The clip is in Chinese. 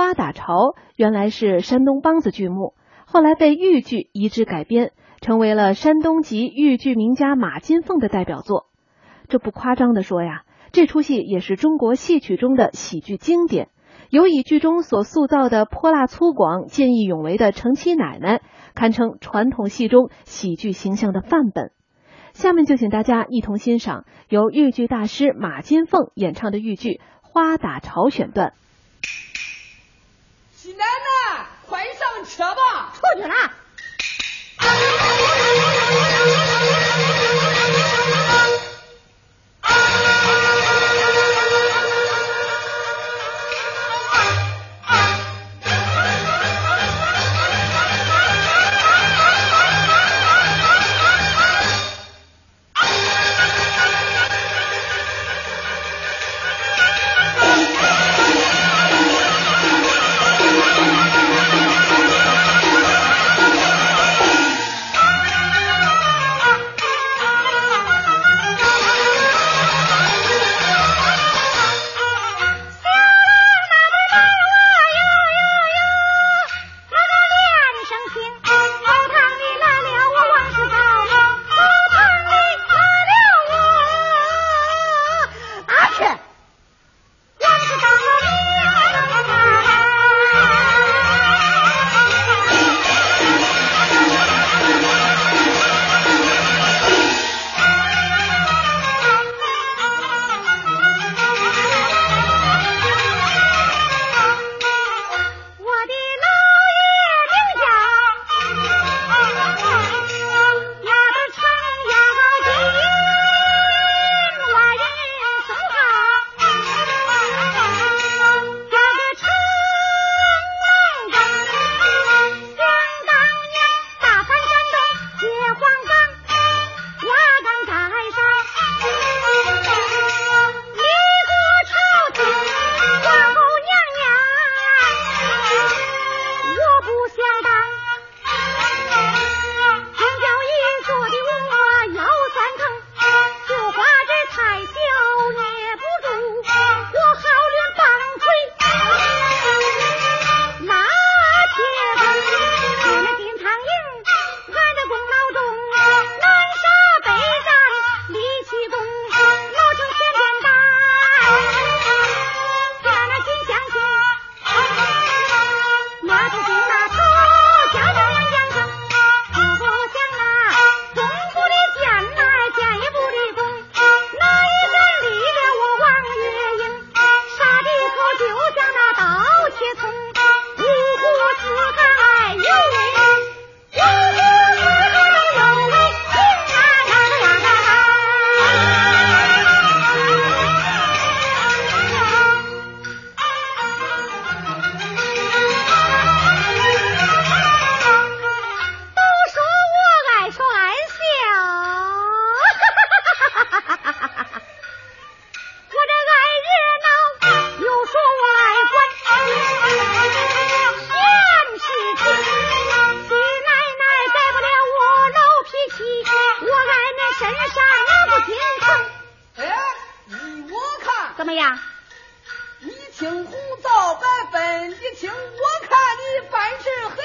花打潮》原来是山东梆子剧目，后来被豫剧移植改编，成为了山东籍豫剧名家马金凤的代表作。这不夸张的说呀，这出戏也是中国戏曲中的喜剧经典，尤以剧中所塑造的泼辣粗犷、见义勇为的程七奶奶，堪称传统戏中喜剧形象的范本。下面就请大家一同欣赏由豫剧大师马金凤演唱的豫剧《花打潮》选段。喜奶奶，快上车吧！出去了。怎么样？你青红皂白分你清我看你办事很